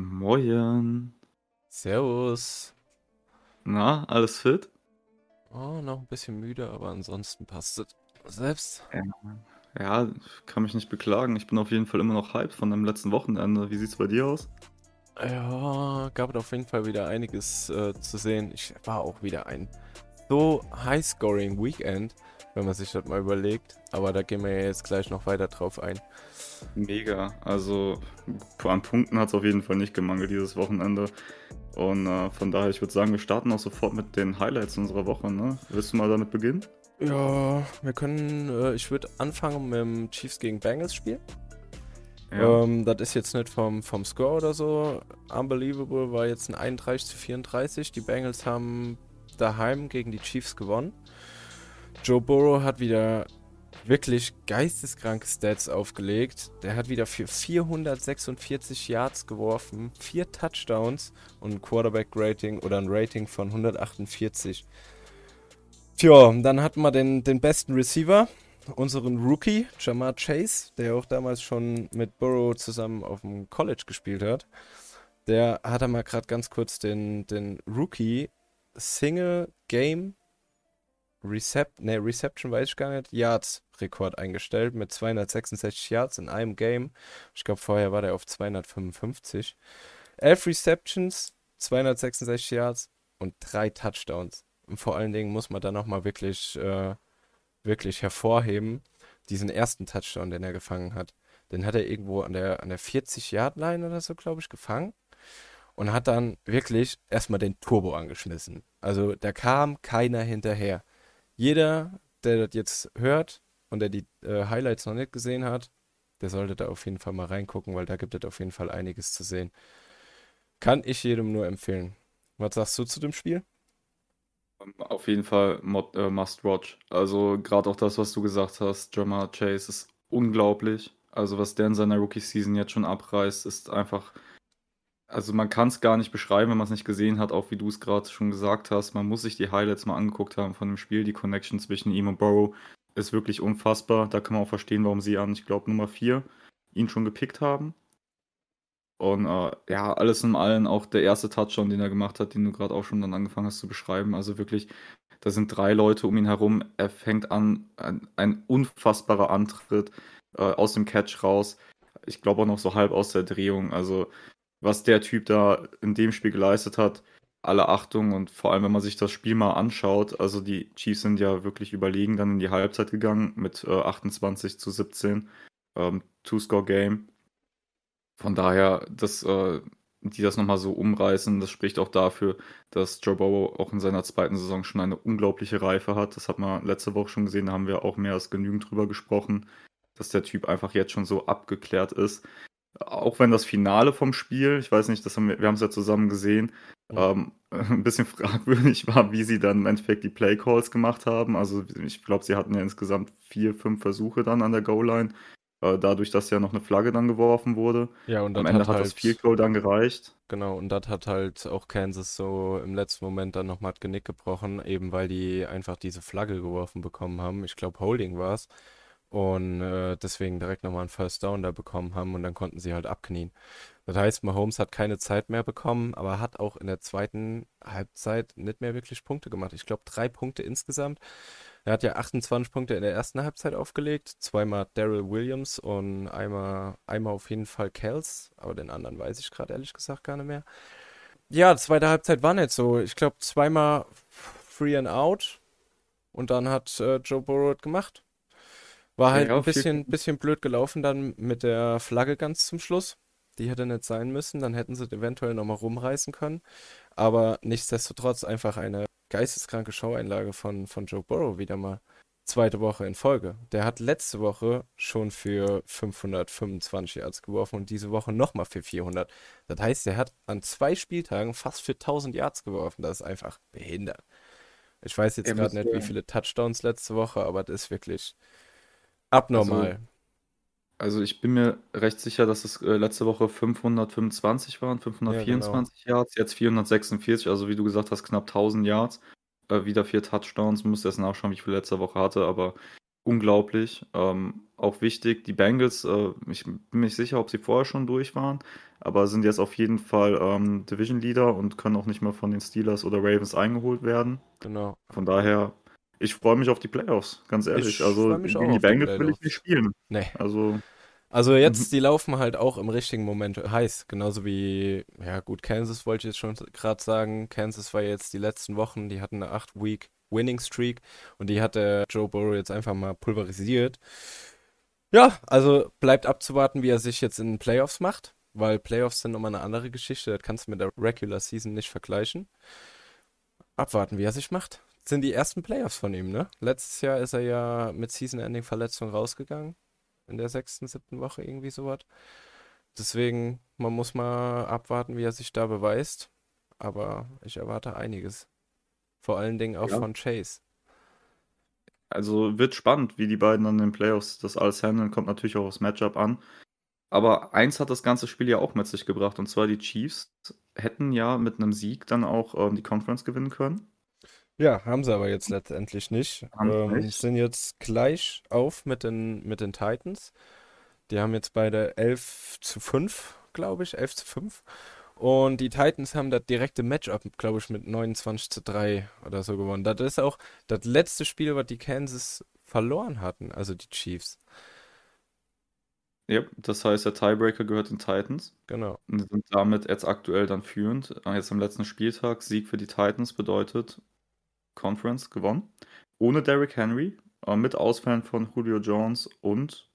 Moin. Servus. Na, alles fit? Oh, noch ein bisschen müde, aber ansonsten passt es. Selbst? Ja, kann mich nicht beklagen. Ich bin auf jeden Fall immer noch hyped von dem letzten Wochenende. Wie sieht's bei dir aus? Ja, gab auf jeden Fall wieder einiges äh, zu sehen. Ich war auch wieder ein so high-scoring Weekend, wenn man sich das mal überlegt. Aber da gehen wir ja jetzt gleich noch weiter drauf ein. Mega. Also an Punkten hat es auf jeden Fall nicht gemangelt dieses Wochenende. Und äh, von daher, ich würde sagen, wir starten auch sofort mit den Highlights unserer Woche. Ne? Willst du mal damit beginnen? Ja, wir können, äh, ich würde anfangen mit dem Chiefs gegen Bengals Spiel. Ja. Ähm, das ist jetzt nicht vom, vom Score oder so. Unbelievable war jetzt ein 31 zu 34. Die Bengals haben daheim gegen die Chiefs gewonnen. Joe Burrow hat wieder wirklich geisteskranke Stats aufgelegt. Der hat wieder für 446 Yards geworfen, vier Touchdowns und ein Quarterback-Rating oder ein Rating von 148. Tja, dann hatten wir den, den besten Receiver, unseren Rookie, Jamar Chase, der auch damals schon mit Burrow zusammen auf dem College gespielt hat. Der hat einmal gerade ganz kurz den, den Rookie Single Game Recept, nee, Reception weiß ich gar nicht, Yards Rekord eingestellt mit 266 Yards in einem Game. Ich glaube, vorher war der auf 255. 11 Receptions, 266 Yards und drei Touchdowns. Und vor allen Dingen muss man da nochmal wirklich, äh, wirklich hervorheben, diesen ersten Touchdown, den er gefangen hat. Den hat er irgendwo an der, an der 40-Yard-Line oder so, glaube ich, gefangen. Und hat dann wirklich erstmal den Turbo angeschmissen. Also da kam keiner hinterher. Jeder, der das jetzt hört und der die äh, Highlights noch nicht gesehen hat, der sollte da auf jeden Fall mal reingucken, weil da gibt es auf jeden Fall einiges zu sehen. Kann ich jedem nur empfehlen. Was sagst du zu dem Spiel? Auf jeden Fall mod, äh, Must Watch. Also gerade auch das, was du gesagt hast, Jamar Chase ist unglaublich. Also was der in seiner Rookie-Season jetzt schon abreißt, ist einfach also man kann es gar nicht beschreiben, wenn man es nicht gesehen hat, auch wie du es gerade schon gesagt hast. Man muss sich die Highlights mal angeguckt haben von dem Spiel. Die Connection zwischen ihm und Burrow ist wirklich unfassbar. Da kann man auch verstehen, warum sie an, ich glaube, Nummer 4 ihn schon gepickt haben. Und äh, ja, alles in allem auch der erste Touchdown, den er gemacht hat, den du gerade auch schon dann angefangen hast zu beschreiben. Also wirklich, da sind drei Leute um ihn herum. Er fängt an, ein, ein unfassbarer Antritt äh, aus dem Catch raus. Ich glaube auch noch so halb aus der Drehung. Also was der Typ da in dem Spiel geleistet hat, alle Achtung und vor allem, wenn man sich das Spiel mal anschaut, also die Chiefs sind ja wirklich überlegen dann in die Halbzeit gegangen mit äh, 28 zu 17, ähm, Two-Score-Game. Von daher, dass äh, die das nochmal so umreißen, das spricht auch dafür, dass Joe Burrow auch in seiner zweiten Saison schon eine unglaubliche Reife hat. Das hat man letzte Woche schon gesehen, da haben wir auch mehr als genügend drüber gesprochen, dass der Typ einfach jetzt schon so abgeklärt ist auch wenn das Finale vom Spiel, ich weiß nicht, das haben wir, wir haben es ja zusammen gesehen, ähm, ein bisschen fragwürdig war, wie sie dann im Endeffekt die Playcalls gemacht haben. Also ich glaube, sie hatten ja insgesamt vier, fünf Versuche dann an der Goal-Line, äh, dadurch, dass ja noch eine Flagge dann geworfen wurde. Ja, und am Ende hat, hat halt, das Field Goal dann gereicht. Genau, und das hat halt auch Kansas so im letzten Moment dann nochmal das Genick gebrochen, eben weil die einfach diese Flagge geworfen bekommen haben. Ich glaube, Holding war es und äh, deswegen direkt nochmal einen First Down da bekommen haben und dann konnten sie halt abknien. Das heißt, Mahomes hat keine Zeit mehr bekommen, aber hat auch in der zweiten Halbzeit nicht mehr wirklich Punkte gemacht. Ich glaube, drei Punkte insgesamt. Er hat ja 28 Punkte in der ersten Halbzeit aufgelegt, zweimal Daryl Williams und einmal, einmal auf jeden Fall Kels, aber den anderen weiß ich gerade ehrlich gesagt gar nicht mehr. Ja, zweite Halbzeit war nicht so. Ich glaube, zweimal Free and Out und dann hat äh, Joe Burrow gemacht. War halt Ja, ein bisschen, bisschen blöd gelaufen dann mit der Flagge ganz zum Schluss. Die hätte nicht sein müssen, dann hätten sie eventuell nochmal rumreißen können. Aber nichtsdestotrotz einfach eine geisteskranke Showeinlage von, von Joe Burrow wieder mal. Zweite Woche in Folge. Der hat letzte Woche schon für 525 Yards geworfen und diese Woche nochmal für 400. Das heißt, er hat an zwei Spieltagen fast für 1000 Yards geworfen. Das ist einfach behindert. Ich weiß jetzt Er gerade nicht, wie viele Touchdowns letzte Woche, aber das ist wirklich abnormal. Also ich bin mir recht sicher, dass es äh, letzte Woche 525 waren, Ja, genau. 524 Yards, jetzt 446, also wie du gesagt hast, knapp 1000 Yards, äh, wieder vier Touchdowns, musste erst nachschauen, wie viel letzte Woche hatte, aber unglaublich. Ähm, auch wichtig, die Bengals, äh, ich bin mir nicht sicher, ob sie vorher schon durch waren, aber sind jetzt auf jeden Fall ähm, Division Leader und können auch nicht mehr von den Steelers oder Ravens eingeholt werden. Genau. Von daher, ich freue mich auf die Playoffs, ganz ehrlich. Ich also gegen die Bengals will ich nicht spielen. Nee. Also, Also mhm. jetzt, die laufen halt auch im richtigen Moment heiß. Genauso wie, ja gut, Kansas wollte ich jetzt schon gerade sagen. Kansas war jetzt die letzten Wochen, die hatten eine 8-Week Winning Streak und die hat der Joe Burrow jetzt einfach mal pulverisiert. Ja, also bleibt abzuwarten, wie er sich jetzt in den Playoffs macht, weil Playoffs sind nochmal eine andere Geschichte. Das kannst du mit der Regular Season nicht vergleichen. Abwarten, wie er sich macht. Sind die ersten Playoffs von ihm, ne? Letztes Jahr ist er ja mit Season-Ending-Verletzung rausgegangen. In der sechsten, siebten Woche irgendwie sowas. Deswegen, man muss mal abwarten, wie er sich da beweist. Aber ich erwarte einiges. Vor allen Dingen auch ja. von Chase. Also wird spannend, wie die beiden an den Playoffs das alles handeln. Kommt natürlich auch aufs Matchup an. Aber eins hat das ganze Spiel ja auch mit sich gebracht. Und zwar die Chiefs hätten ja mit einem Sieg dann auch ähm, die Conference gewinnen können. Ja, haben sie aber jetzt letztendlich nicht. Ähm, nicht. sind jetzt gleich auf mit den, mit den Titans. Die haben jetzt beide 11 zu 5, glaube ich, 11 zu 5. Und die Titans haben das direkte Matchup, glaube ich, mit 29 zu 3 oder so gewonnen. Das ist auch das letzte Spiel, was die Kansas verloren hatten, also die Chiefs. Ja, das heißt, der Tiebreaker gehört den Titans. Genau. Und sind damit jetzt aktuell dann führend. Jetzt am letzten Spieltag, Sieg für die Titans bedeutet Conference gewonnen. Ohne Derrick Henry, äh, mit Ausfällen von Julio Jones und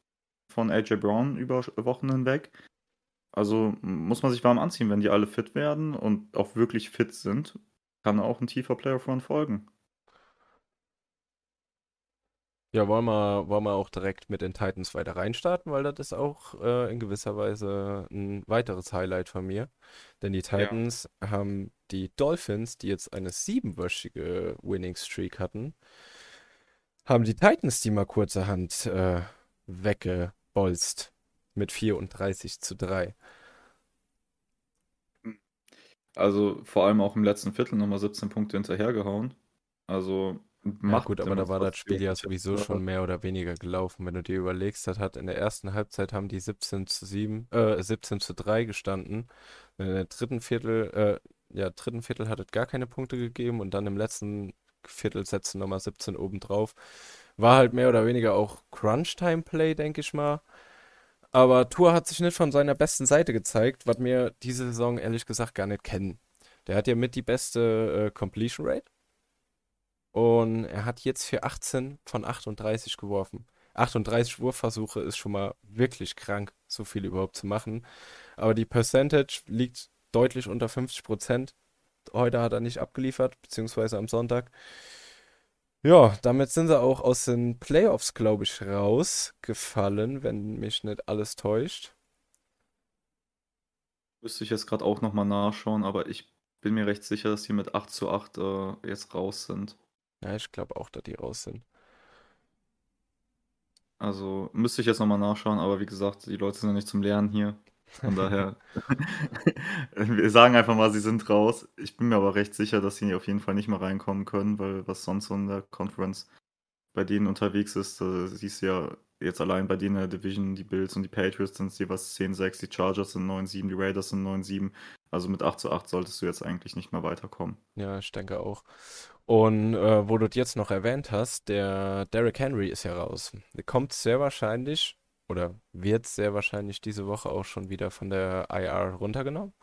von AJ Brown über Wochen hinweg. Also muss man sich warm anziehen, wenn die alle fit werden und auch wirklich fit sind, kann auch ein tiefer Playoff Run folgen. Ja, wollen wir, wollen wir auch direkt mit den Titans weiter reinstarten, weil das ist auch äh, in gewisser Weise ein weiteres Highlight von mir. Denn die Ja. Titans haben die Dolphins, die jetzt eine siebenwöchige Winning Streak hatten, haben die Titans die mal kurzerhand äh, weggebolzt mit 34 zu 3. Also vor allem auch im letzten Viertel nochmal 17 Punkte hinterhergehauen. Also Ja macht gut, aber da war das Spiel ja sowieso schon mehr oder weniger gelaufen. Wenn du dir überlegst, das hat in der ersten Halbzeit haben die 17 zu 7, äh, 17 zu 3 gestanden. In der dritten Viertel, äh, ja, dritten Viertel hat es gar keine Punkte gegeben und dann im letzten Viertel setzen nochmal 17 obendrauf. War halt mehr oder weniger auch Crunch-Time-Play, denke ich mal. Aber Tour hat sich nicht von seiner besten Seite gezeigt, was wir diese Saison ehrlich gesagt gar nicht kennen. Der hat ja mit die beste äh, Completion Rate. Und er hat jetzt für 18 von 38 geworfen. 38 Wurfversuche ist schon mal wirklich krank, so viel überhaupt zu machen. Aber die Percentage liegt deutlich unter 50 Prozent. Heute hat er nicht abgeliefert, beziehungsweise am Sonntag. Ja, damit sind sie auch aus den Playoffs, glaube ich, rausgefallen, wenn mich nicht alles täuscht. Müsste ich jetzt gerade auch nochmal nachschauen, aber ich bin mir recht sicher, dass die mit 8 zu 8 äh, jetzt raus sind. Ja, ich glaube auch, dass die raus sind. Also müsste ich jetzt nochmal nachschauen, aber wie gesagt, die Leute sind ja nicht zum Lernen hier. Von daher, wir sagen einfach mal, sie sind raus. Ich bin mir aber recht sicher, dass sie auf jeden Fall nicht mehr reinkommen können, weil was sonst so in der Conference bei denen unterwegs ist, da siehst du ja jetzt allein bei denen in der Division, die Bills und die Patriots sind jeweils 10-6, die Chargers sind 9-7, die Raiders sind 9-7. Also mit 8 zu 8 solltest du jetzt eigentlich nicht mehr weiterkommen. Ja, ich denke auch. Und äh, wo du jetzt noch erwähnt hast, der Derrick Henry ist ja raus. Der kommt sehr wahrscheinlich oder wird sehr wahrscheinlich diese Woche auch schon wieder von der IR runtergenommen.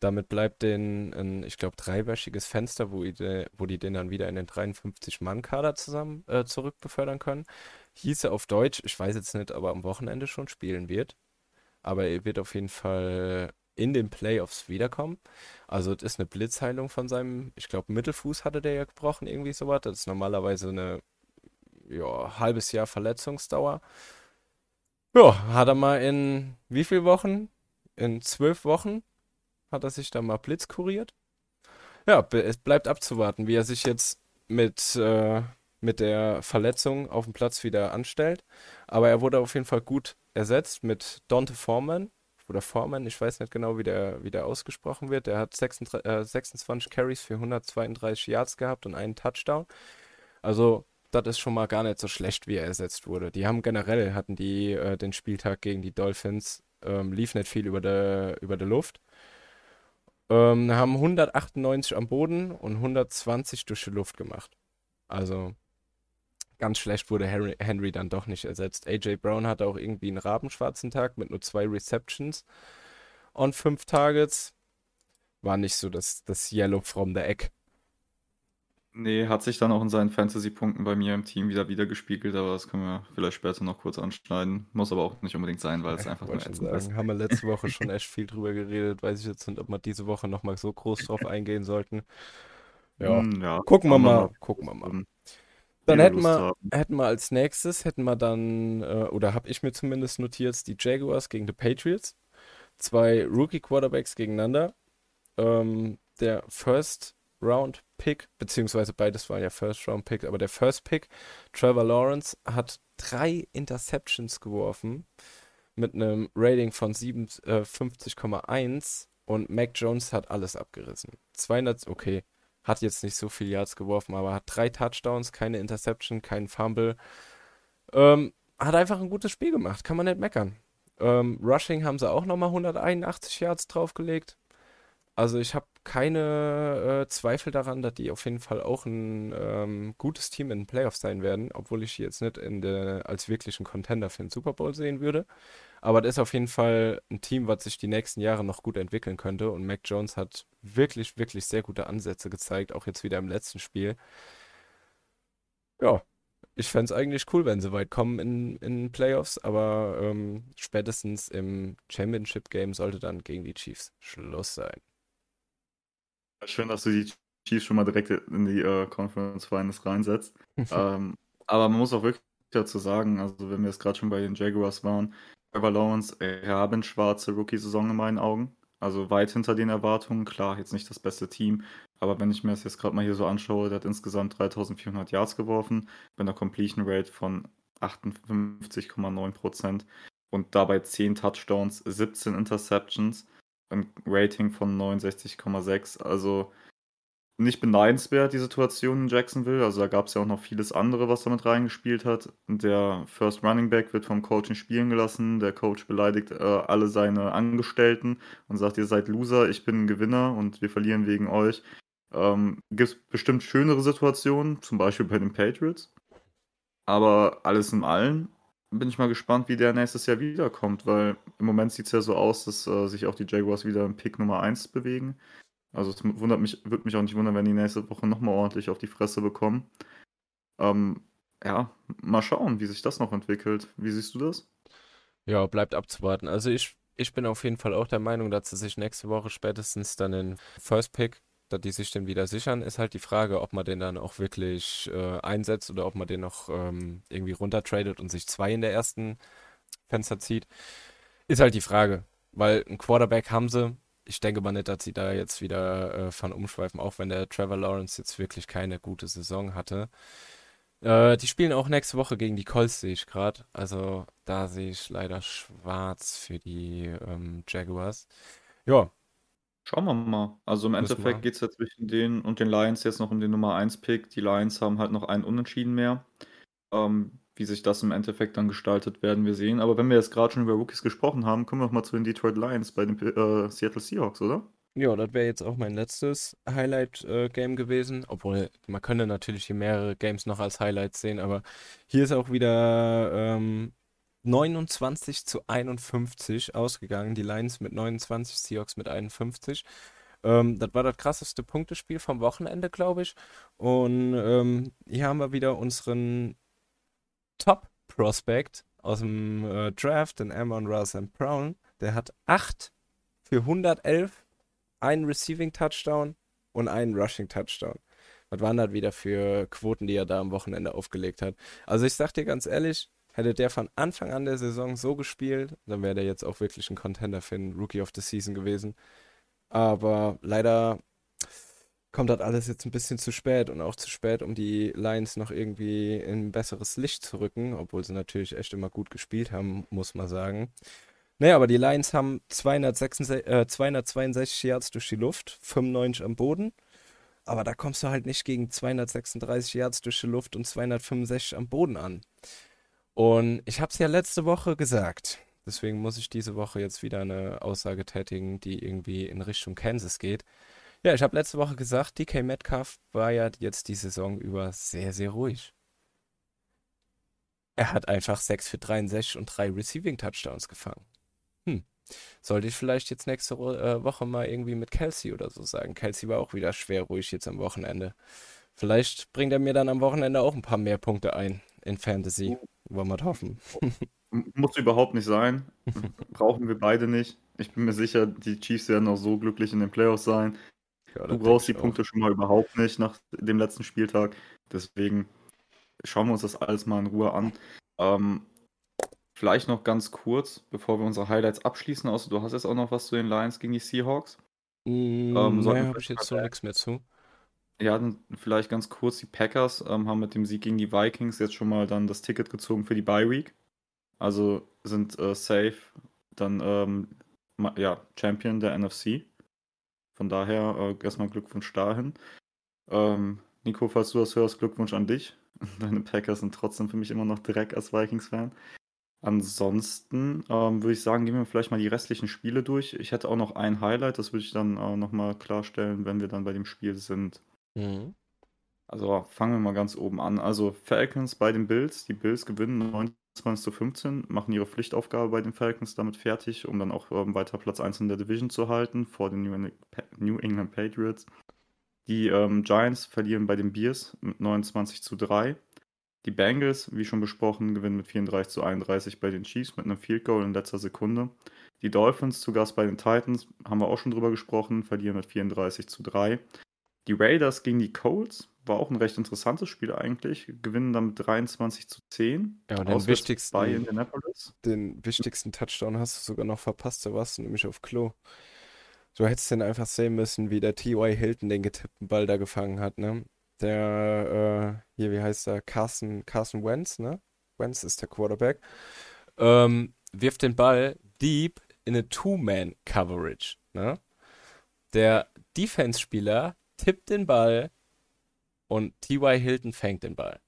Damit bleibt denen ein, ich glaube, dreiwöchiges Fenster, wo, die, wo die den dann wieder in den 53-Mann-Kader zusammen äh, zurückbefördern können. Hieße auf Deutsch, ich weiß jetzt nicht, aber am Wochenende schon spielen wird. Aber er wird auf jeden Fall in den Playoffs wiederkommen. Also es ist eine Blitzheilung von seinem, ich glaube, Mittelfuß hatte der ja gebrochen, irgendwie sowas. Das ist normalerweise eine ja, halbes Jahr Verletzungsdauer. Ja, hat er mal in wie viel Wochen? In zwölf Wochen hat er sich da mal Blitz kuriert. Ja, es bleibt abzuwarten, wie er sich jetzt mit, äh, mit der Verletzung auf dem Platz wieder anstellt. Aber er wurde auf jeden Fall gut ersetzt mit Dante Foreman oder Foreman, ich weiß nicht genau, wie der, wie der ausgesprochen wird. Der hat 36, äh, 26 Carries für 132 Yards gehabt und einen Touchdown. Also das ist schon mal gar nicht so schlecht, wie er ersetzt wurde. Die haben generell, hatten die äh, den Spieltag gegen die Dolphins, ähm, lief nicht viel über der über Luft. Ähm, haben 198 am Boden und 120 durch die Luft gemacht. Also ganz schlecht wurde Henry, Henry dann doch nicht ersetzt. AJ Brown hatte auch irgendwie einen rabenschwarzen Tag mit nur zwei Receptions und fünf Targets. War nicht so das, das Yellow from the Egg. Nee, hat sich dann auch in seinen Fantasy-Punkten bei mir im Team wieder wiedergespiegelt, aber das können wir vielleicht später noch kurz anschneiden. Muss aber auch nicht unbedingt sein, weil es einfach nur ätzend ist. Haben wir letzte Woche schon echt viel drüber geredet. Weiß ich jetzt nicht, ob wir diese Woche nochmal so groß drauf eingehen sollten. Ja, hm, ja gucken wir mal. Gucken wir mal. Dann hätten wir, hätten wir als nächstes, hätten wir dann, äh, oder habe ich mir zumindest notiert, die Jaguars gegen die Patriots. Zwei Rookie-Quarterbacks gegeneinander. Ähm, der First Round Pick, beziehungsweise beides war ja First Round Pick, aber der First Pick, Trevor Lawrence, hat drei Interceptions geworfen mit einem Rating von 57,1 äh, und Mac Jones hat alles abgerissen. 200, okay, hat jetzt nicht so viel Yards geworfen, aber hat drei Touchdowns, keine Interception, keinen Fumble. Ähm, hat einfach ein gutes Spiel gemacht, kann man nicht meckern. Ähm, Rushing haben sie auch nochmal 181 Yards draufgelegt. Also ich habe keine äh, Zweifel daran, dass die auf jeden Fall auch ein ähm, gutes Team in den Playoffs sein werden, obwohl ich sie jetzt nicht der, als wirklichen Contender für den Super Bowl sehen würde. Aber das ist auf jeden Fall ein Team, was sich die nächsten Jahre noch gut entwickeln könnte. Und Mac Jones hat wirklich, wirklich sehr gute Ansätze gezeigt, auch jetzt wieder im letzten Spiel. Ja, ich fände es eigentlich cool, wenn sie weit kommen in, in Playoffs, aber ähm, spätestens im Championship Game sollte dann gegen die Chiefs Schluss sein. Schön, dass du die Chiefs schon mal direkt in die äh, Conference Finals reinsetzt. ähm, aber man muss auch wirklich dazu sagen, also wenn wir jetzt gerade schon bei den Jaguars waren, Trevor Lawrence schwarze Rookie-Saison in meinen Augen. Also weit hinter den Erwartungen. Klar, jetzt nicht das beste Team, aber wenn ich mir das jetzt gerade mal hier so anschaue, der hat insgesamt 3400 Yards geworfen, mit einer Completion Rate von 58,9% und dabei 10 Touchdowns, 17 Interceptions ein Rating von 69,6. Also nicht beneidenswert, die Situation in Jacksonville. Also da gab es ja auch noch vieles andere, was damit reingespielt hat. Der First Running Back wird vom Coach nicht spielen gelassen. Der Coach beleidigt äh, alle seine Angestellten und sagt, ihr seid Loser, ich bin Gewinner und wir verlieren wegen euch. Ähm, Gibt es bestimmt schönere Situationen, zum Beispiel bei den Patriots. Aber alles in allem bin ich mal gespannt, wie der nächstes Jahr wiederkommt, weil im Moment sieht es ja so aus, dass äh, sich auch die Jaguars wieder im Pick Nummer 1 bewegen. Also es wundert mich, würde mich auch nicht wundern, wenn die nächste Woche nochmal ordentlich auf die Fresse bekommen. Ähm, ja, mal schauen, wie sich das noch entwickelt. Wie siehst du das? Ja, bleibt abzuwarten. Also ich, ich bin auf jeden Fall auch der Meinung, dass sie sich nächste Woche spätestens dann den First Pick dass die sich den wieder sichern, ist halt die Frage, ob man den dann auch wirklich äh, einsetzt oder ob man den noch ähm, irgendwie runtertradet und sich zwei in der ersten Fenster zieht. Ist halt die Frage, weil ein Quarterback haben sie. Ich denke mal nicht, dass sie da jetzt wieder äh, von umschweifen, auch wenn der Trevor Lawrence jetzt wirklich keine gute Saison hatte. Äh, die spielen auch nächste Woche gegen die Colts, sehe ich gerade. Also da sehe ich leider schwarz für die ähm, Jaguars. Ja, Schauen wir mal. Also im Endeffekt geht es ja zwischen denen und den Lions jetzt noch um den Nummer 1 Pick. Die Lions haben halt noch einen Unentschieden mehr. Ähm, wie sich das im Endeffekt dann gestaltet, werden wir sehen. Aber wenn wir jetzt gerade schon über Rookies gesprochen haben, kommen wir noch mal zu den Detroit Lions bei den äh, Seattle Seahawks, oder? Ja, das wäre jetzt auch mein letztes Highlight-Game äh, gewesen. Obwohl, man könnte natürlich hier mehrere Games noch als Highlights sehen, aber hier ist auch wieder ähm, 29 zu 51 ausgegangen. Die Lions mit 29, Seahawks mit 51. Ähm, das war das krasseste Punktespiel vom Wochenende, glaube ich. Und ähm, hier haben wir wieder unseren Top-Prospect aus dem äh, Draft, den Amon Russell Brown. Der hat 8 für 111, einen Receiving Touchdown und einen Rushing Touchdown. Was waren das wieder für Quoten, die er da am Wochenende aufgelegt hat? Also ich sag dir ganz ehrlich, Hätte der von Anfang an der Saison so gespielt, dann wäre der jetzt auch wirklich ein Contender für den Rookie of the Season gewesen. Aber leider kommt das alles jetzt ein bisschen zu spät und auch zu spät, um die Lions noch irgendwie in ein besseres Licht zu rücken, obwohl sie natürlich echt immer gut gespielt haben, muss man sagen. Naja, aber die Lions haben 266, äh, 262 Yards durch die Luft, 95 am Boden, aber da kommst du halt nicht gegen 236 Yards durch die Luft und 265 am Boden an. Und ich habe es ja letzte Woche gesagt. Deswegen muss ich diese Woche jetzt wieder eine Aussage tätigen, die irgendwie in Richtung Kansas geht. Ja, ich habe letzte Woche gesagt, DK Metcalf war ja jetzt die Saison über sehr, sehr ruhig. Er hat einfach 6 für 63 und 3 Receiving Touchdowns gefangen. Hm. Sollte ich vielleicht jetzt nächste äh, Woche mal irgendwie mit Kelsey oder so sagen. Kelsey war auch wieder schwer ruhig jetzt am Wochenende. Vielleicht bringt er mir dann am Wochenende auch ein paar mehr Punkte ein in Fantasy. Wollen wir hoffen. Muss überhaupt nicht sein. Brauchen wir beide nicht. Ich bin mir sicher, die Chiefs werden auch so glücklich in den Playoffs sein. Ja, du brauchst die Punkte schon mal überhaupt nicht nach dem letzten Spieltag. Deswegen schauen wir uns das alles mal in Ruhe an. Ähm, vielleicht noch ganz kurz, bevor wir unsere Highlights abschließen, außer du hast jetzt auch noch was zu den Lions gegen die Seahawks. Mm, ähm, naja, habe ich jetzt so nichts mehr zu. Ja, dann vielleicht ganz kurz, die Packers ähm, haben mit dem Sieg gegen die Vikings jetzt schon mal dann das Ticket gezogen für die Bye Week. Also sind äh, safe dann ähm, ja, Champion der NFC. Von daher äh, erstmal Glückwunsch dahin. Ähm, Nico, falls du das hörst, Glückwunsch an dich. Deine Packers sind trotzdem für mich immer noch Dreck als Vikings-Fan. Ansonsten ähm, würde ich sagen, gehen wir vielleicht mal die restlichen Spiele durch. Ich hätte auch noch ein Highlight, das würde ich dann äh, nochmal klarstellen, wenn wir dann bei dem Spiel sind. Mhm. Also fangen wir mal ganz oben an. Also Falcons bei den Bills. Die Bills gewinnen 29 zu 15, machen ihre Pflichtaufgabe bei den Falcons damit fertig, um dann auch ähm, weiter Platz 1 in der Division zu halten vor den New England Patriots. Die ähm, Giants verlieren bei den Bears mit 29 zu 3. Die Bengals, wie schon besprochen, gewinnen mit 34 zu 31 bei den Chiefs mit einem Field Goal in letzter Sekunde. Die Dolphins zu Gast bei den Titans, haben wir auch schon drüber gesprochen, verlieren mit 34 zu 3. Die Raiders gegen die Colts war auch ein recht interessantes Spiel eigentlich. Gewinnen dann mit 23 zu 10. Ja, und den wichtigsten, bei Indianapolis. Den wichtigsten Touchdown hast du sogar noch verpasst. Da warst du nämlich auf Klo. Du hättest den einfach sehen müssen, wie der T.Y. Hilton den getippten Ball da gefangen hat, ne? Der, äh, hier, wie heißt der? Carson, Carson Wentz, ne? Wentz ist der Quarterback. Ähm, wirft den Ball deep in eine Two-Man-Coverage, ne? Der Defense-Spieler tippt den Ball und T.Y. Hilton fängt den Ball.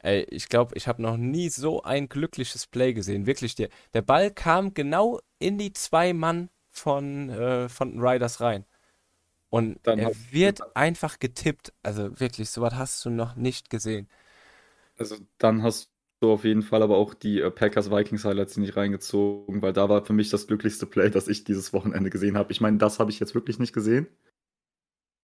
Ey, ich glaube, ich habe noch nie so ein glückliches Play gesehen. Wirklich, der, der Ball kam genau in die zwei Mann von, äh, von den Riders rein. Und Dann er wird einfach getippt. Also wirklich, sowas hast du noch nicht gesehen. Also dann hast du auf jeden Fall aber auch die äh, Packers Vikings Highlights nicht reingezogen, weil da war für mich das glücklichste Play, das ich dieses Wochenende gesehen habe. Ich meine, das habe ich jetzt wirklich nicht gesehen.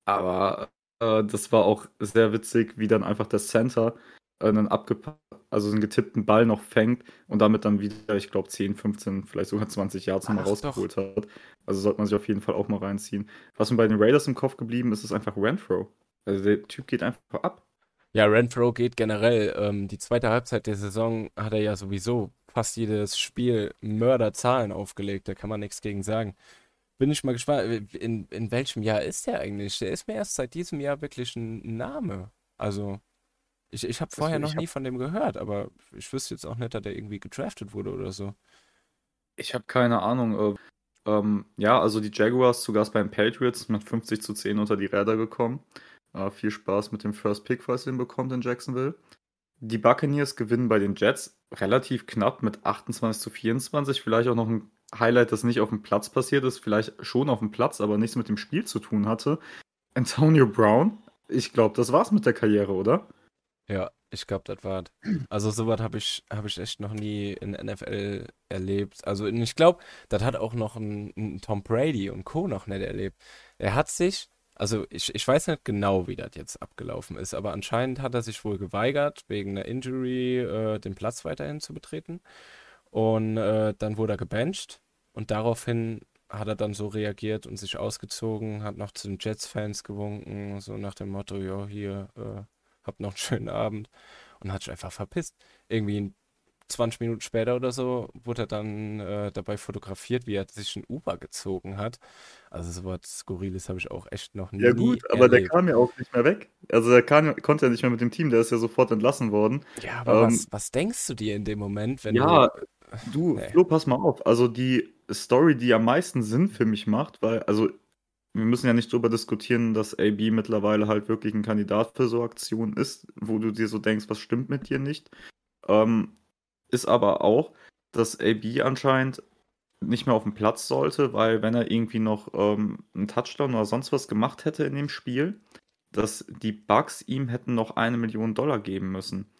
Aber äh, das war auch sehr witzig, wie dann einfach der Center äh, einen abgepasst, also einen getippten Ball noch fängt und damit dann wieder, ich glaube, 10, 15, vielleicht sogar 20 Yards nochmal rausgeholt doch. hat. Also sollte man sich auf jeden Fall auch mal reinziehen. Was mir bei den Raiders im Kopf geblieben ist, ist einfach Renfro. Also der Typ geht einfach ab. Ja, Renfro geht generell. Ähm, die zweite Halbzeit der Saison hat er ja sowieso fast jedes Spiel Mörderzahlen aufgelegt. Da kann man nichts gegen sagen. Bin ich mal gespannt, in, in welchem Jahr ist der eigentlich? Der ist mir erst seit diesem Jahr wirklich ein Name. Also, ich, ich habe vorher noch nie hab, von dem gehört, aber ich wüsste jetzt auch nicht, dass der irgendwie gedraftet wurde oder so. Ich habe keine Ahnung. Äh, ähm, ja, also die Jaguars zu Gast beim Patriots mit 50 zu 10 unter die Räder gekommen. Äh, viel Spaß mit dem First Pick, falls ihr ihn bekommt in Jacksonville. Die Buccaneers gewinnen bei den Jets relativ knapp mit 28 zu 24. Vielleicht auch noch ein Highlight, das nicht auf dem Platz passiert ist, vielleicht schon auf dem Platz, aber nichts mit dem Spiel zu tun hatte. Antonio Brown, ich glaube, das war's mit der Karriere, oder? Ja, ich glaube, das war's. Also sowas habe ich, hab ich echt noch nie in NFL erlebt. Also ich glaube, das hat auch noch ein, ein, Tom Brady und Co. noch nicht erlebt. Er hat sich, also ich, ich weiß nicht genau, wie das jetzt abgelaufen ist, aber anscheinend hat er sich wohl geweigert, wegen einer Injury äh, den Platz weiterhin zu betreten. Und äh, dann wurde er gebencht und daraufhin hat er dann so reagiert und sich ausgezogen, hat noch zu den Jets-Fans gewunken, so nach dem Motto, ja, hier, äh, habt noch einen schönen Abend und hat sich einfach verpisst. Irgendwie 20 Minuten später oder so wurde er dann äh, dabei fotografiert, wie er sich ein Uber gezogen hat. Also so was Skurriles habe ich auch echt noch nie Ja gut, aber erlebt. der kam ja auch nicht mehr weg. Also der kam, konnte ja nicht mehr mit dem Team, der ist ja sofort entlassen worden. Ja, aber ähm, was, was denkst du dir in dem Moment, wenn ja, du... Du, nee. Flo, pass mal auf. Also die Story, die am meisten Sinn für mich macht, weil, also wir müssen ja nicht drüber diskutieren, dass AB mittlerweile halt wirklich ein Kandidat für so Aktionen ist, wo du dir so denkst, was stimmt mit dir nicht. Ähm, ist aber auch, dass AB anscheinend nicht mehr auf dem Platz sollte, weil wenn er irgendwie noch ähm, einen Touchdown oder sonst was gemacht hätte in dem Spiel, dass die Bugs ihm hätten noch eine Million Dollar geben müssen.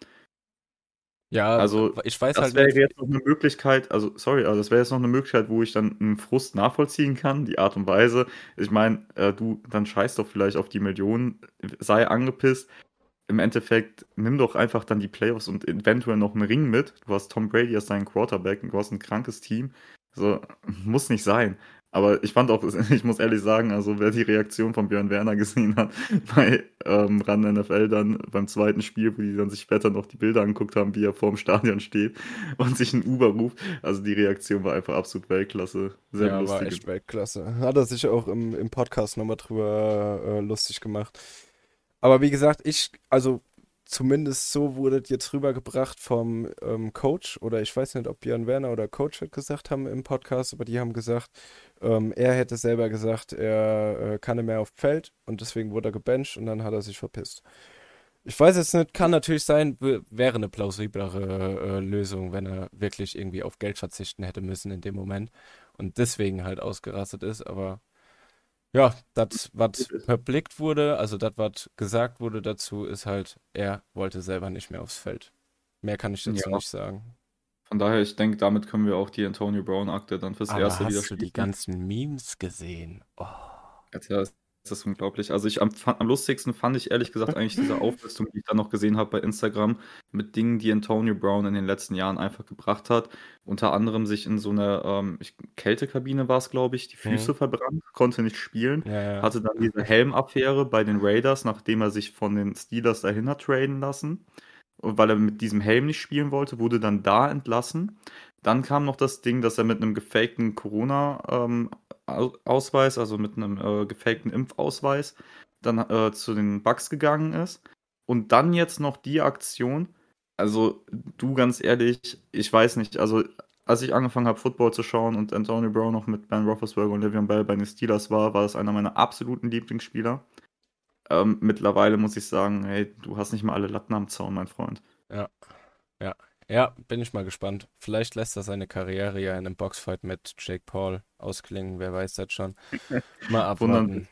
Ja, Also, ich weiß das halt wäre nicht. jetzt noch eine Möglichkeit, also sorry, aber das wäre jetzt noch eine Möglichkeit, wo ich dann einen Frust nachvollziehen kann, die Art und Weise. Ich meine, äh, du, dann scheiß doch vielleicht auf die Millionen, sei angepisst. Im Endeffekt, nimm doch einfach dann die Playoffs und eventuell noch einen Ring mit. Du hast Tom Brady als deinen Quarterback und du hast ein krankes Team. So, muss nicht sein. Aber ich fand auch, ich muss ehrlich sagen, also wer die Reaktion von Björn Werner gesehen hat bei ähm, Ran NFL dann beim zweiten Spiel, wo die dann sich später noch die Bilder angeguckt haben, wie er vorm Stadion steht und sich ein Uber ruft. Also die Reaktion war einfach absolut Weltklasse. Sehr Ja, war lustig. echt Weltklasse. Hat er sich auch im, im Podcast nochmal drüber äh, lustig gemacht. Aber wie gesagt, ich, also zumindest so wurde jetzt rübergebracht vom ähm, Coach, oder ich weiß nicht, ob Björn Werner oder Coach hat gesagt haben im Podcast, aber die haben gesagt, ähm, er hätte selber gesagt, er äh, kann nicht mehr auf Feld und deswegen wurde er gebencht und dann hat er sich verpisst. Ich weiß jetzt nicht, kann natürlich sein, wäre eine plausiblere äh, Lösung, wenn er wirklich irgendwie auf Geld verzichten hätte müssen in dem Moment und deswegen halt ausgerastet ist, aber ja, das, was verblickt wurde, also das, was gesagt wurde dazu, ist halt, er wollte selber nicht mehr aufs Feld. Mehr kann ich dazu Ja. nicht sagen. Von daher, ich denke, damit können wir auch die Antonio Brown-Akte dann fürs Aber erste wieder hast du die ganzen Memes gesehen? Oh. Ja, das ist unglaublich. Also ich am, am lustigsten fand ich ehrlich gesagt eigentlich diese Auflistung, die ich dann noch gesehen habe bei Instagram, mit Dingen, die Antonio Brown in den letzten Jahren einfach gebracht hat. Unter anderem sich in so einer ähm, Kältekabine war es, glaube ich, die Füße verbrannt, konnte nicht spielen. Ja, ja. Hatte dann diese Helmaffäre bei den Raiders, nachdem er sich von den Steelers dahin hat traden lassen. Und weil er mit diesem Helm nicht spielen wollte, wurde dann da entlassen. Dann kam noch das Ding, dass er mit einem gefakten Corona-Ausweis, also mit einem äh, gefakten Impfausweis, dann äh, zu den Bucks gegangen ist. Und dann jetzt noch die Aktion. Also, du ganz ehrlich, ich weiß nicht, also als ich angefangen habe, Football zu schauen und Antonio Brown noch mit Ben Roethlisberger und Le'Veon Bell bei den Steelers war, war das einer meiner absoluten Lieblingsspieler. Ähm, mittlerweile muss ich sagen, hey, du hast nicht mal alle Latten am Zaun, mein Freund. Ja, bin ich mal gespannt. Vielleicht lässt er seine Karriere ja in einem Boxfight mit Jake Paul ausklingen, wer weiß das schon. Mal abwarten.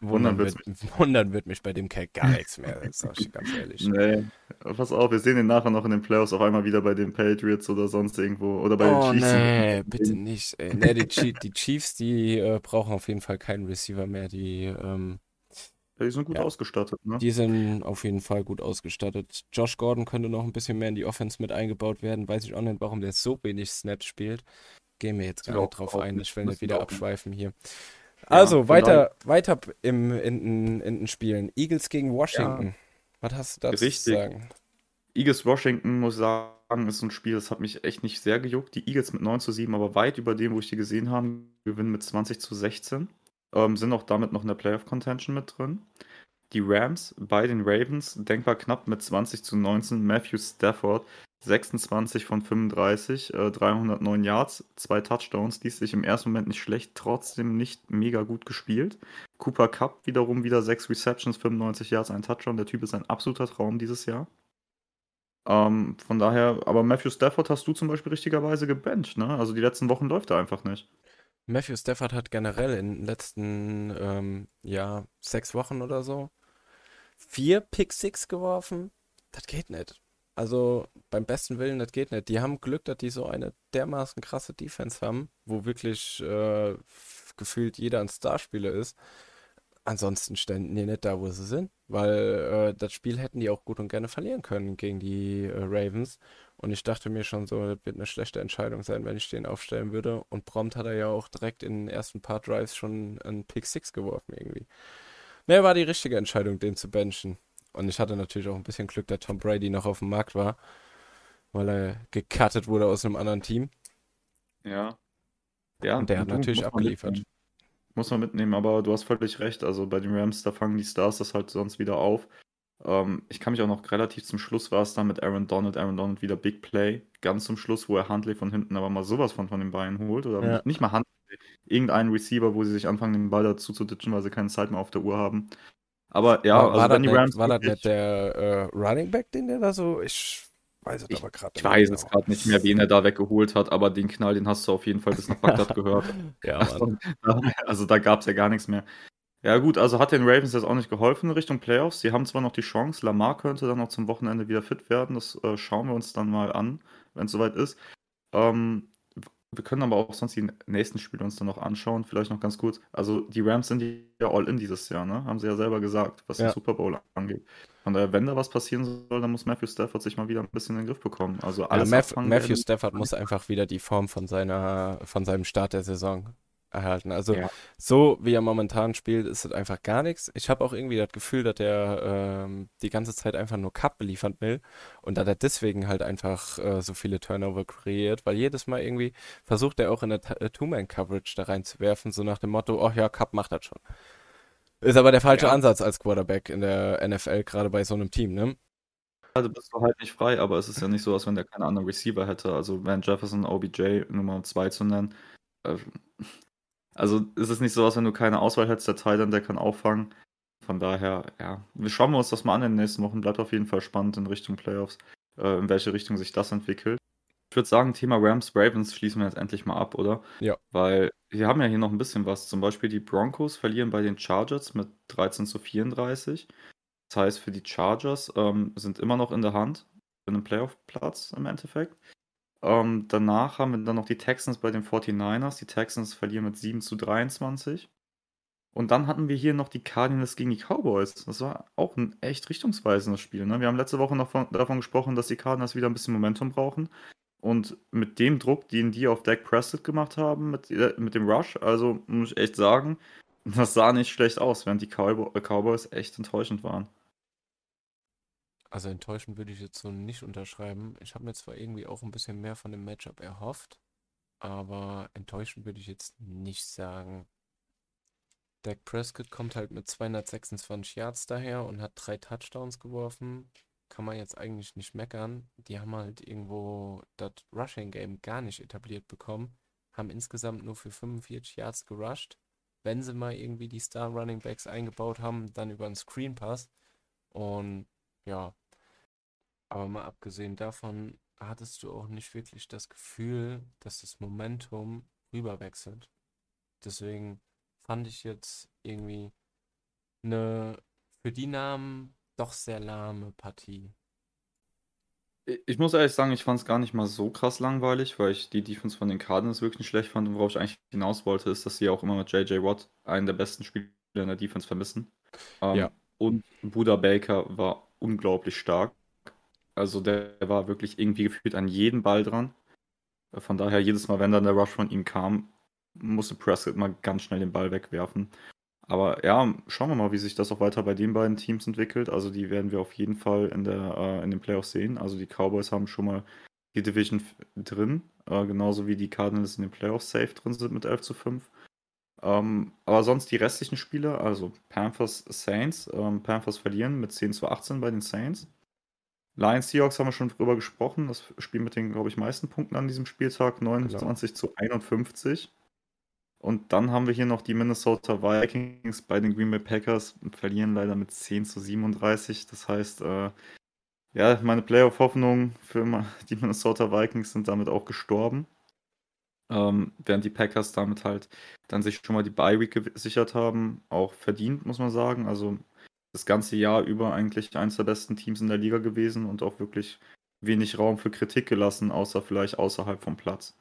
Wundern wird, wundern wird mich bei dem Kerl gar nichts mehr, das sag ich ganz ehrlich. Nee, pass auf, wir sehen ihn nachher noch in den Playoffs auf einmal wieder bei den Patriots oder sonst irgendwo. Oder bei Oh den Chiefs. nee, bitte nicht. Ey. Nee, die, die Chiefs, die äh, brauchen auf jeden Fall keinen Receiver mehr. Die, ähm, Ja, die sind gut Ja. ausgestattet, ne? die sind auf jeden Fall gut ausgestattet. Josh Gordon könnte noch ein bisschen mehr in die Offense mit eingebaut werden. Weiß ich auch nicht, warum der so wenig Snaps spielt. Gehen wir jetzt Ja, gar nicht drauf auch ein. Ich will nicht wieder abschweifen hier. Ja, Also, von weiter, weiter im, in, den- in den Spielen. Eagles gegen Washington. Was hast du dazu zu Richtig. sagen? Eagles Washington, muss ich sagen, ist so ein Spiel, das hat mich echt nicht sehr gejuckt. Die Eagles mit 9 zu 7, aber weit über dem, wo ich die gesehen habe, gewinnen mit 20 zu 16. Ähm, sind auch damit noch in der Playoff-Contention mit drin. Die Rams bei den Ravens denkbar knapp mit 20 zu 19. Matthew Stafford 26 von 35, äh, 309 Yards, zwei Touchdowns, die sich im ersten Moment nicht schlecht, trotzdem nicht mega gut gespielt. Cooper Cup wiederum wieder 6 Receptions, 95 Yards, ein Touchdown. Der Typ ist ein absoluter Traum dieses Jahr. Ähm, von daher, aber Matthew Stafford hast du zum Beispiel richtigerweise gebencht, ne? Also die letzten Wochen läuft er einfach nicht. Matthew Stafford hat generell in den letzten, ähm, ja, sechs Wochen oder so vier Pick Six geworfen. Das geht nicht. Also beim besten Willen, das geht nicht. Die haben Glück, dass die so eine dermaßen krasse Defense haben, wo wirklich äh, gefühlt jeder ein Starspieler ist. Ansonsten ständen die nicht da, wo sie sind, weil äh, das Spiel hätten die auch gut und gerne verlieren können gegen die äh, Ravens. Und ich dachte mir schon so, das wird eine schlechte Entscheidung sein, wenn ich den aufstellen würde. Und prompt hat er ja auch direkt in den ersten paar Drives schon einen Pick Six geworfen irgendwie. Ne, war die richtige Entscheidung, den zu benchen. Und ich hatte natürlich auch ein bisschen Glück, dass Tom Brady noch auf dem Markt war, weil er gecuttet wurde aus einem anderen Team. Ja. Ja, Und der hat natürlich abgeliefert. Muss man mitnehmen, aber du hast völlig recht. Also bei den Rams, da fangen die Stars das halt sonst wieder auf. Ähm, ich kann mich auch noch relativ zum Schluss war es dann mit Aaron Donald. Aaron Donald wieder Big Play. Ganz zum Schluss, wo er Huntley von hinten aber mal sowas von, von den Beinen holt. Oder Ja. nicht, nicht mal Huntley. irgendeinen Receiver, wo sie sich anfangen, den Ball dazu zu ditchen, weil sie keine Zeit mehr auf der Uhr haben. Aber ja, War, also war, wenn das, die Rams nicht, war das nicht der äh, Running Back, den der da so. Ich weiß es Ich- aber gerade Ich weiß jetzt gerade nicht mehr, wen er da weggeholt hat, aber den Knall, den hast du auf jeden Fall bis nach Bagdad gehört. Ja, Mann. Also da gab es ja gar nichts mehr. Ja gut, also hat den Ravens jetzt auch nicht geholfen in Richtung Playoffs. Sie haben zwar noch die Chance, Lamar könnte dann noch zum Wochenende wieder fit werden. Das äh, schauen wir uns dann mal an, wenn es soweit ist. Ähm, wir können aber auch sonst die nächsten Spiele uns dann noch anschauen. Vielleicht noch ganz kurz. Also die Rams sind ja all in dieses Jahr, ne? Haben sie ja selber gesagt, was Ja. den Super Bowl angeht. Von daher, wenn da was passieren soll, dann muss Matthew Stafford sich mal wieder ein bisschen in den Griff bekommen. Also Ja, alles abfangen Matthew. Stafford muss einfach wieder die Form von seiner, von seinem Start der Saison erhalten. Also Ja. so wie er momentan spielt, ist es einfach gar nichts. Ich habe auch irgendwie das Gefühl, dass er ähm, die ganze Zeit einfach nur Cup beliefern will und dass er deswegen halt einfach äh, so viele Turnover kreiert, weil jedes Mal irgendwie versucht er auch in Ta- äh, Two-Man-Coverage da reinzuwerfen, so nach dem Motto, oh ja, Cup macht das schon. Ist aber der falsche Ja. Ansatz als Quarterback in der NFL, gerade bei so einem Team, ne? Also bist du halt nicht frei, aber es ist ja nicht so, als wenn der keine anderen Receiver hätte. Also Van Jefferson, OBJ Nummer 2 zu nennen. äh, Also ist es nicht so, als wenn du keine Auswahl hättest, der Titan, der kann auffangen. Von daher, ja, wir schauen wir uns das mal an in den nächsten Wochen. Bleibt auf jeden Fall spannend in Richtung Playoffs, äh, in welche Richtung sich das entwickelt. Ich würde sagen, Thema Rams, Ravens schließen wir jetzt endlich mal ab, oder? Ja. Weil wir haben ja hier noch ein bisschen was. Zum Beispiel die Broncos verlieren bei den Chargers mit 13 zu 34. Das heißt, für die Chargers ähm, sind immer noch in der Hand für einen Playoff-Platz im Endeffekt. Ähm, danach haben wir dann noch die Texans bei den 49ers. Die Texans verlieren mit 7 zu 23. Und dann hatten wir hier noch die Cardinals gegen die Cowboys. Das war auch ein echt richtungsweisendes Spiel. Ne? Wir haben letzte Woche noch von, davon gesprochen, dass die Cardinals wieder ein bisschen Momentum brauchen. Und mit dem Druck, den die auf Dak Prescott gemacht haben, mit, äh, mit dem Rush, also muss ich echt sagen, das sah nicht schlecht aus, während die äh, Cowboys echt enttäuschend waren. Also enttäuschend würde ich jetzt so nicht unterschreiben. Ich habe mir zwar irgendwie auch ein bisschen mehr von dem Matchup erhofft, aber enttäuschend würde ich jetzt nicht sagen. Dak Prescott kommt halt mit 226 Yards daher und hat drei Touchdowns geworfen. Kann man jetzt eigentlich nicht meckern. Die haben halt irgendwo das Rushing Game gar nicht etabliert bekommen. Haben insgesamt nur für 45 Yards gerusht. Wenn sie mal irgendwie die Star Running Backs eingebaut haben, dann über einen Screen Pass. Und ja, aber mal abgesehen davon hattest du auch nicht wirklich das Gefühl, dass das Momentum rüberwechselt. Deswegen fand ich jetzt irgendwie eine für die Namen doch sehr lahme Partie. Ich- muss ehrlich sagen, ich fand es gar nicht mal so krass langweilig, weil ich die Defense von den Cardinals wirklich nicht schlecht fand. Und worauf ich eigentlich hinaus wollte, ist, dass sie auch immer mit JJ Watt einen der besten Spieler in der Defense vermissen. Ähm, Ja. Und Buda Baker war unglaublich stark. Also der war wirklich irgendwie gefühlt an jeden Ball dran. Von daher, jedes Mal, wenn dann der Rush von ihm kam, musste Prescott mal ganz schnell den Ball wegwerfen. Aber ja, schauen wir mal, wie sich das auch weiter bei den beiden Teams entwickelt. Also die werden wir auf jeden Fall in, der, äh, in den Playoffs sehen. Also die Cowboys haben schon mal die Division drin, äh, genauso wie die Cardinals in den Playoffs safe drin sind mit 11 zu 5. Ähm, aber sonst die restlichen Spiele, also Panthers, Saints. Ähm, Panthers verlieren mit 10 zu 18 bei den Saints. Lions, Seahawks haben wir schon drüber gesprochen. Das Spiel mit den, glaube ich, meisten Punkten an diesem Spieltag. 29 zu 51. Und dann haben wir hier noch die Minnesota Vikings bei den Green Bay Packers und verlieren leider mit 10 zu 37. Das heißt, äh, ja, meine Playoff-Hoffnungen für die Minnesota Vikings sind damit auch gestorben. Ähm, während die Packers damit halt dann sich schon mal die Bye-Week gesichert haben. Auch verdient, muss man sagen. Also das ganze Jahr über eigentlich eines der besten Teams in der Liga gewesen und auch wirklich wenig Raum für Kritik gelassen, außer vielleicht außerhalb vom Platz.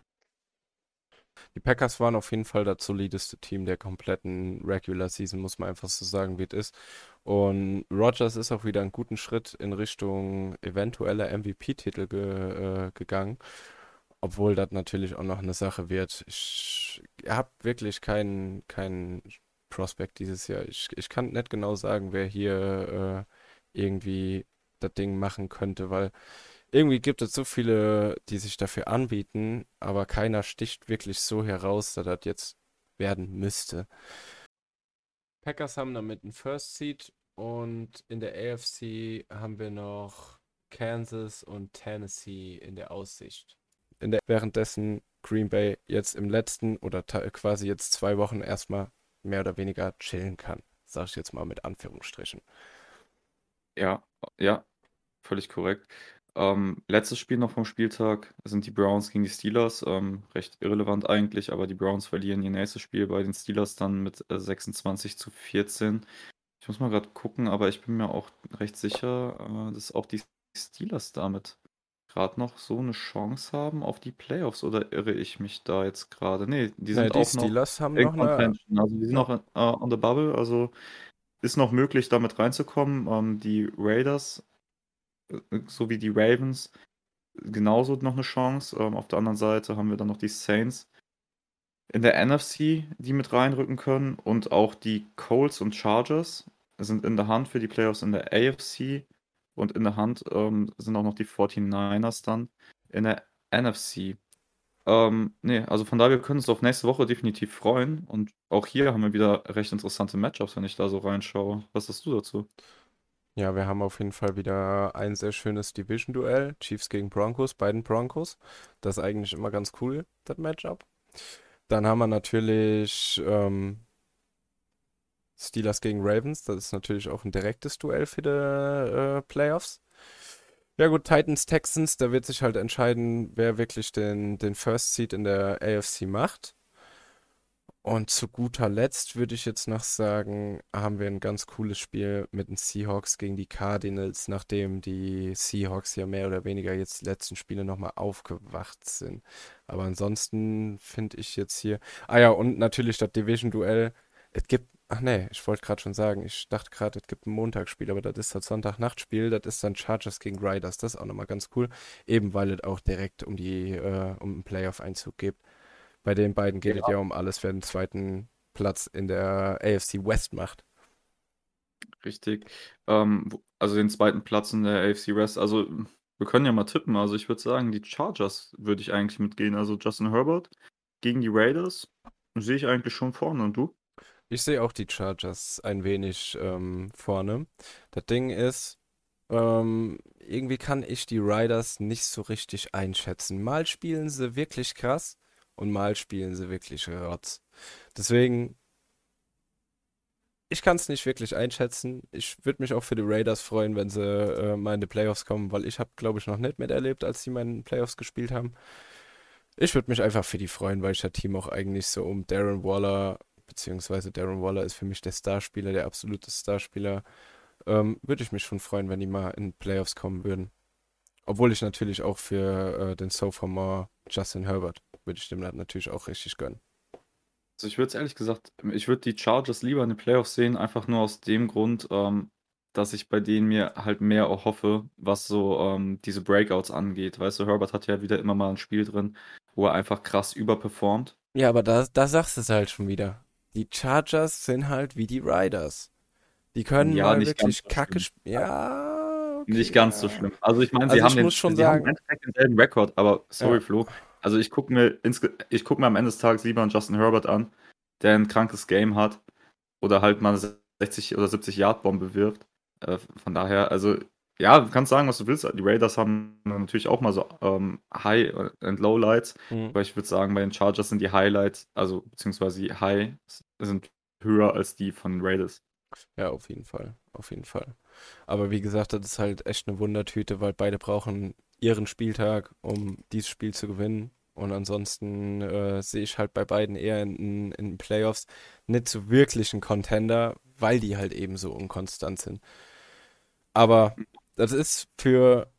Die Packers waren auf jeden Fall das solideste Team der kompletten Regular Season, muss man einfach so sagen, wie es ist. Und Rodgers ist auch wieder einen guten Schritt in Richtung eventueller MVP-Titel ge, äh, gegangen. Obwohl das natürlich auch noch eine Sache wird. Ich habe wirklich keinen keinen Prospect dieses Jahr. Ich, ich kann nicht genau sagen, wer hier äh, irgendwie das Ding machen könnte, weil irgendwie gibt es so viele, die sich dafür anbieten, aber keiner sticht wirklich so heraus, dass das jetzt werden müsste. Packers haben damit einen First Seed und in der AFC haben wir noch Kansas und Tennessee in der Aussicht. Der, währenddessen Green Bay jetzt im letzten oder quasi jetzt zwei Wochen erstmal mehr oder weniger chillen kann. Sag ich jetzt mal mit Anführungsstrichen. Ja, ja, völlig korrekt. Ähm, letztes Spiel noch vom Spieltag sind die Browns gegen die Steelers. Ähm, recht irrelevant eigentlich, aber die Browns verlieren ihr nächstes Spiel bei den Steelers dann mit äh, 26 zu 14. Ich muss mal gerade gucken, aber ich bin mir auch recht sicher, äh, dass auch die Steelers damit gerade noch so eine Chance haben auf die Playoffs oder irre ich mich da jetzt gerade? Nee, die sind die auch Steelers noch haben noch eine. Also die sind noch äh, on the bubble, also ist noch möglich, damit reinzukommen. Ähm, die Raiders so wie die Ravens genauso noch eine Chance. Ähm, auf der anderen Seite haben wir dann noch die Saints in der NFC, die mit reinrücken können. Und auch die Colts und Chargers sind in der Hand für die Playoffs in der AFC. Und in der Hand ähm, sind auch noch die 49ers dann in der NFC. Ähm, nee, also von daher, wir können uns auf nächste Woche definitiv freuen. Und auch hier haben wir wieder recht interessante Matchups, wenn ich da so reinschaue. Was hast du dazu? Ja, wir haben auf jeden Fall wieder ein sehr schönes Division-Duell. Chiefs gegen Broncos, beiden Broncos. Das ist eigentlich immer ganz cool, das Matchup. Dann haben wir natürlich ähm, Steelers gegen Ravens. Das ist natürlich auch ein direktes Duell für die äh, Playoffs. Ja gut, Titans, Texans, da wird sich halt entscheiden, wer wirklich den, den First Seed in der AFC macht. Und zu guter Letzt würde ich jetzt noch sagen, haben wir ein ganz cooles Spiel mit den Seahawks gegen die Cardinals, nachdem die Seahawks ja mehr oder weniger jetzt die letzten Spiele nochmal aufgewacht sind. Aber ansonsten finde ich jetzt hier. Ah ja, und natürlich das Division-Duell. Es gibt. Ach nee, ich wollte gerade schon sagen, ich dachte gerade, es gibt ein Montagsspiel, aber das ist das Sonntagnachtspiel, das ist dann Chargers gegen Riders. Das ist auch nochmal ganz cool, eben weil es auch direkt um die, äh, um einen Playoff-Einzug geht. Bei den beiden geht ja. es ja um alles, wer den zweiten Platz in der AFC West macht. Richtig. Ähm, also den zweiten Platz in der AFC West. Also wir können ja mal tippen. Also ich würde sagen, die Chargers würde ich eigentlich mitgehen. Also Justin Herbert gegen die Raiders sehe ich eigentlich schon vorne. Und du? Ich sehe auch die Chargers ein wenig ähm, vorne. Das Ding ist, ähm, irgendwie kann ich die Riders nicht so richtig einschätzen. Mal spielen sie wirklich krass und mal spielen sie wirklich Rotz. Deswegen, ich kann es nicht wirklich einschätzen. Ich würde mich auch für die Raiders freuen, wenn sie äh, mal in die Playoffs kommen, weil ich habe, glaube ich, noch nicht miterlebt, als sie mal Playoffs gespielt haben. Ich würde mich einfach für die freuen, weil ich das Team auch eigentlich so um Darren Waller, beziehungsweise Darren Waller ist für mich der Starspieler, der absolute Starspieler. Ähm, würde ich mich schon freuen, wenn die mal in Playoffs kommen würden. Obwohl ich natürlich auch für äh, den Sophomore Justin Herbert würde ich dem natürlich auch richtig gönnen. Also ich würde es ehrlich gesagt, ich würde die Chargers lieber in den Playoffs sehen, einfach nur aus dem Grund, ähm, dass ich bei denen mir halt mehr auch hoffe, was so ähm, diese Breakouts angeht. Weißt du, Herbert hat ja wieder immer mal ein Spiel drin, wo er einfach krass überperformt. Ja, aber da, da sagst du es halt schon wieder. Die Chargers sind halt wie die Riders. Die können ja, mal wirklich kacke spielen. Ja. Okay, nicht ganz ja. so schlimm. Also ich meine, sie also haben, den, schon sie sagen, denselben Rekord, aber sorry, ja. Flo, also ich gucke mir, ich guck mir am Ende des Tages lieber einen Justin Herbert an, der ein krankes Game hat oder halt mal eine 60 oder 70 Yard Bombe wirft. Äh, von daher, also ja, du kannst sagen, was du willst. Die Raiders haben natürlich auch mal so ähm, High und Low Lights, mhm. aber ich würde sagen, bei den Chargers sind die Highlights, also beziehungsweise die High sind höher als die von den Raiders. Ja, auf jeden Fall, auf jeden Fall. Aber wie gesagt, das ist halt echt eine Wundertüte, weil beide brauchen ihren Spieltag, um dieses Spiel zu gewinnen. Und ansonsten äh, sehe ich halt bei beiden eher in, in Playoffs nicht so wirklich einen Contender, weil die halt eben so unkonstant sind. Aber das ist für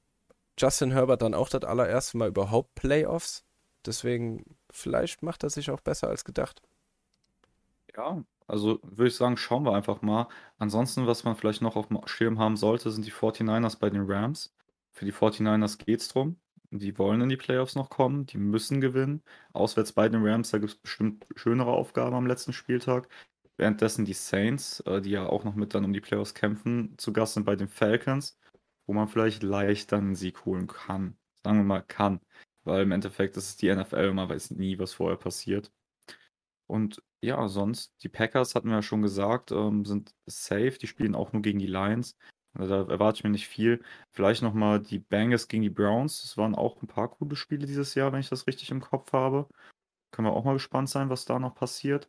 Justin Herbert dann auch das allererste Mal überhaupt Playoffs. Deswegen, vielleicht macht er sich auch besser als gedacht. Ja, also würde ich sagen, schauen wir einfach mal. Ansonsten, was man vielleicht noch auf dem Schirm haben sollte, sind die 49ers bei den Rams. Für die 49ers geht es drum. Die wollen in die Playoffs noch kommen, die müssen gewinnen. Auswärts bei den Rams, da gibt es bestimmt schönere Aufgaben am letzten Spieltag. Währenddessen die Saints, äh, die ja auch noch mit dann um die Playoffs kämpfen, zu Gast sind bei den Falcons, wo man vielleicht leichter einen Sieg holen kann. Sagen wir mal kann, weil im Endeffekt ist es die NFL, man weiß nie, was vorher passiert. Und ja, sonst, die Packers hatten wir ja schon gesagt, ähm, sind safe, die spielen auch nur gegen die Lions. Also da erwarte ich mir nicht viel. Vielleicht nochmal die Bengals gegen die Browns. Das waren auch ein paar coole Spiele dieses Jahr, wenn ich das richtig im Kopf habe. Können wir auch mal gespannt sein, was da noch passiert.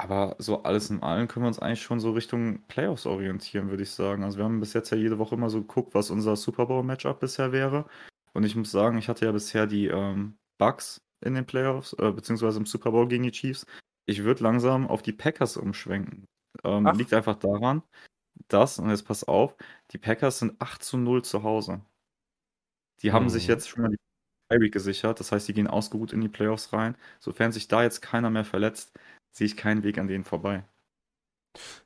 Aber so alles in allem können wir uns eigentlich schon so Richtung Playoffs orientieren, würde ich sagen. Also wir haben bis jetzt ja jede Woche immer so geguckt, was unser Super Bowl-Matchup bisher wäre. Und ich muss sagen, ich hatte ja bisher die ähm, Bucks in den Playoffs, äh, beziehungsweise im Super Bowl gegen die Chiefs. Ich würde langsam auf die Packers umschwenken. Ähm, liegt einfach daran, dass, und jetzt pass auf, die Packers sind 8 zu 0 zu Hause. Die haben sich Mhm. jetzt schon mal die Bye gesichert, das heißt, die gehen ausgeruht in die Playoffs rein. Sofern sich da jetzt keiner mehr verletzt, sehe ich keinen Weg an denen vorbei.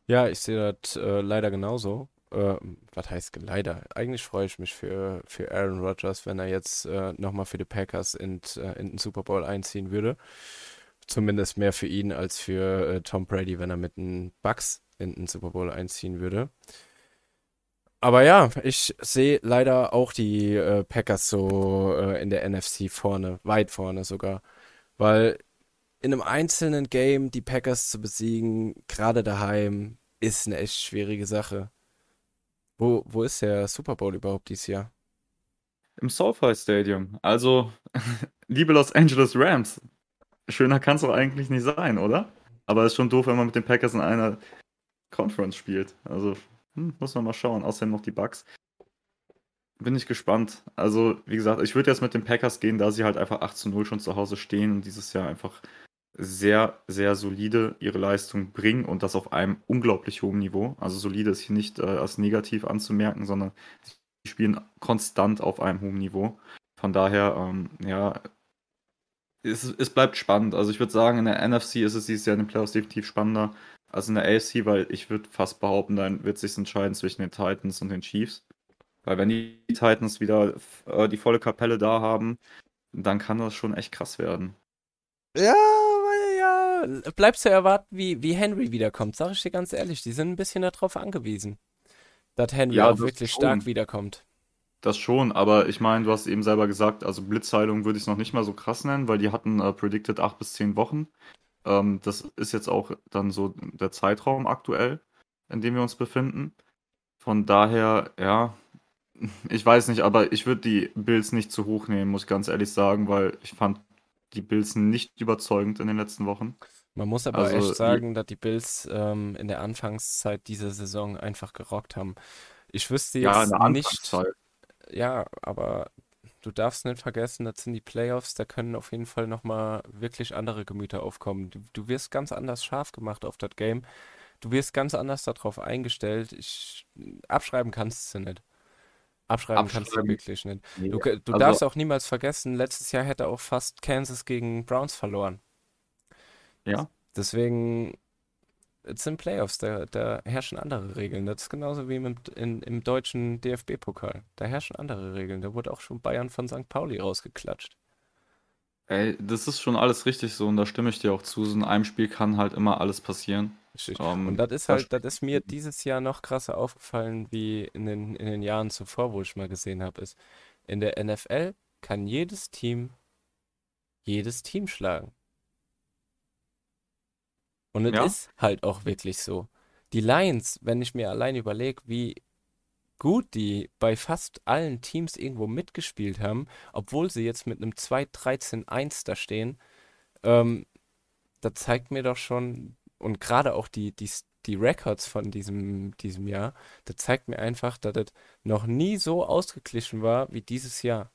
Ja, ich sehe das äh, leider genauso. Äh, was heißt leider? Eigentlich freue ich mich für, für Aaron Rodgers, wenn er jetzt äh, nochmal für die Packers in, äh, in den Super Bowl einziehen würde. Zumindest mehr für ihn als für äh, Tom Brady, wenn er mit den Bucks in den Super Bowl einziehen würde. Aber ja, ich sehe leider auch die äh, Packers so in der NFC vorne, weit vorne sogar. Weil in einem einzelnen Game die Packers zu besiegen, gerade daheim, ist eine echt schwierige Sache. Wo, wo ist der Super Bowl überhaupt dieses Jahr? Im SoFi Stadium. Also, liebe Los Angeles Rams, schöner kann es doch eigentlich nicht sein, oder? Aber es ist schon doof, wenn man mit den Packers in einer Conference spielt. Also, hm, muss man mal schauen. Außerdem noch die Bucks. Bin ich gespannt. Also, wie gesagt, ich würde jetzt mit den Packers gehen, da sie halt einfach 8 zu 0 schon zu Hause stehen und dieses Jahr einfach sehr, sehr solide ihre Leistung bringen und das auf einem unglaublich hohen Niveau. Also solide ist hier nicht äh, als negativ anzumerken, sondern sie spielen konstant auf einem hohen Niveau. Von daher, ähm, ja, es, es bleibt spannend. Also ich würde sagen, in der NFC ist es dieses Jahr in den Playoffs definitiv spannender als in der AFC, weil ich würde fast behaupten, dann wird es sich entscheiden zwischen den Titans und den Chiefs. Weil wenn die Titans wieder äh, die volle Kapelle da haben, dann kann das schon echt krass werden. Ja, ja, bleibt zu erwarten, wie, wie Henry wiederkommt, sag ich dir ganz ehrlich. Die sind ein bisschen darauf angewiesen, dass Henry Ja, auch wirklich schon. stark wiederkommt. Das schon, aber ich meine, du hast eben selber gesagt, also Blitzheilung würde ich es noch nicht mal so krass nennen, weil die hatten äh, predicted acht bis zehn Wochen. Ähm, das ist jetzt auch dann so der Zeitraum aktuell, in dem wir uns befinden. Von daher, ja, ich weiß nicht, aber ich würde die Bills nicht zu hoch nehmen, muss ich ganz ehrlich sagen, weil ich fand die Bills nicht überzeugend in den letzten Wochen. Man muss aber Also, echt sagen, dass die Bills ähm, in der Anfangszeit dieser Saison einfach gerockt haben. Ich wüsste Ja, jetzt der nicht, ja, aber du darfst nicht vergessen, das sind die Playoffs, da können auf jeden Fall nochmal wirklich andere Gemüter aufkommen. Du, du wirst ganz anders scharf gemacht auf das Game. Du wirst ganz anders darauf eingestellt. Ich, abschreiben kannst du nicht. Abschreiben kannst du Abschreiben, wirklich nicht. nee. Du, du Also- darfst auch niemals vergessen, letztes Jahr hätte auch fast Kansas gegen Browns verloren. Ja, Deswegen, es sind Playoffs, da, da herrschen andere Regeln. Das ist genauso wie im, in, im deutschen DFB-Pokal. Da herrschen andere Regeln. Da wurde auch schon Bayern von St. Pauli rausgeklatscht. ey, das ist schon alles richtig so und da stimme ich dir auch zu. So in einem Spiel kann halt immer alles passieren. Richtig. Ähm, Und das ist da halt, das ist mir dieses Jahr noch krasser aufgefallen wie in den, in den Jahren zuvor, wo ich mal gesehen habe, ist, in der NFL kann jedes Team jedes Team schlagen. Und es Ja. ist halt auch wirklich so. Die Lions, wenn ich mir allein überlege, wie gut die bei fast allen Teams irgendwo mitgespielt haben, obwohl sie jetzt mit einem 2-13-1 da stehen, ähm, das zeigt mir doch schon, und gerade auch die, die, die Records von diesem, diesem Jahr, das zeigt mir einfach, dass das noch nie so ausgeglichen war wie dieses Jahr.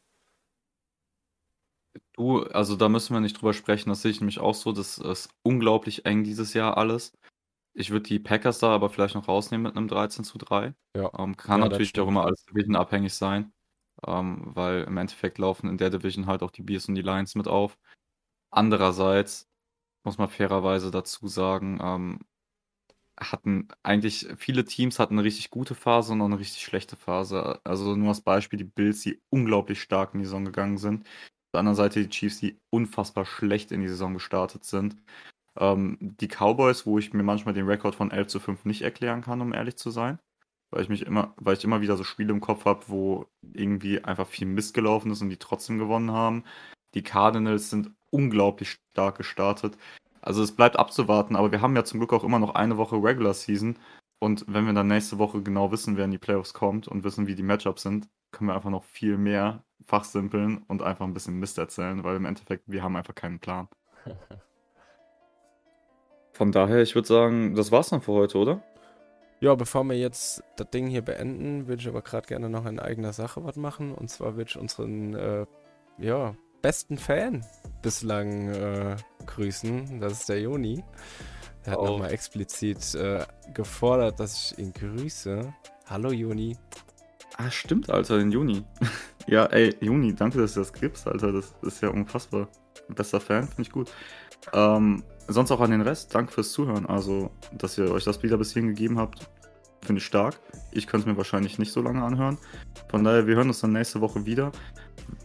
Du, also da müssen wir nicht drüber sprechen, das sehe ich nämlich auch so, das ist unglaublich eng dieses Jahr alles. Ich würde die Packers da aber vielleicht noch rausnehmen mit einem 13 zu 3. Ja, Ähm, kann Ja, natürlich auch immer alles Division-abhängig sein, ähm, weil im Endeffekt laufen in der Division halt auch die Bears und die Lions mit auf. Andererseits muss man fairerweise dazu sagen, ähm, hatten eigentlich viele Teams hatten eine richtig gute Phase und auch eine richtig schlechte Phase. Also nur als Beispiel die Bills, die unglaublich stark in die Saison gegangen sind. Auf der anderen Seite die Chiefs, die unfassbar schlecht in die Saison gestartet sind. Ähm, die Cowboys, wo ich mir manchmal den Rekord von 11 zu 5 nicht erklären kann, um ehrlich zu sein. Weil ich mich immer, weil ich immer wieder so Spiele im Kopf habe, wo irgendwie einfach viel Mist gelaufen ist und die trotzdem gewonnen haben. Die Cardinals sind unglaublich stark gestartet. Also es bleibt abzuwarten, aber wir haben ja zum Glück auch immer noch eine Woche Regular Season. Und wenn wir dann nächste Woche genau wissen, wer in die Playoffs kommt und wissen, wie die Matchups sind, können wir einfach noch viel mehr fachsimpeln und einfach ein bisschen Mist erzählen, weil im Endeffekt, wir haben einfach keinen Plan. Von daher, ich würde sagen, das war's dann für heute, oder? Ja, bevor wir jetzt das Ding hier beenden, würde ich aber gerade gerne noch in eigener Sache was machen. Und zwar würde ich unseren äh, ja, besten Fan bislang äh, grüßen. Das ist der Joni. Er hat oh. nochmal explizit äh, gefordert, dass ich ihn grüße. Hallo Juni. Ah, stimmt, Alter, den Juni. ja, ey, Juni, danke, dass du das gibst, Alter. Das ist ja unfassbar. Bester Fan, finde ich gut. Ähm, sonst auch an den Rest, danke fürs Zuhören. Also, dass ihr euch das wieder bis hierhin gegeben habt, finde ich stark. Ich könnte es mir wahrscheinlich nicht so lange anhören. Von daher, wir hören uns dann nächste Woche wieder.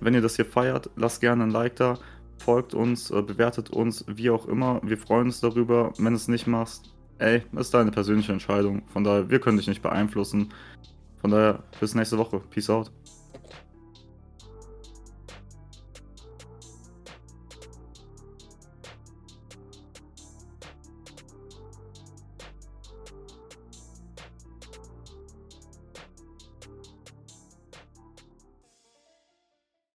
Wenn ihr das hier feiert, lasst gerne ein Like da, folgt uns, äh, bewertet uns, wie auch immer. Wir freuen uns darüber. Wenn du es nicht machst, ey, ist deine persönliche Entscheidung. Von daher, wir können dich nicht beeinflussen. Von daher, bis nächste Woche. Peace out.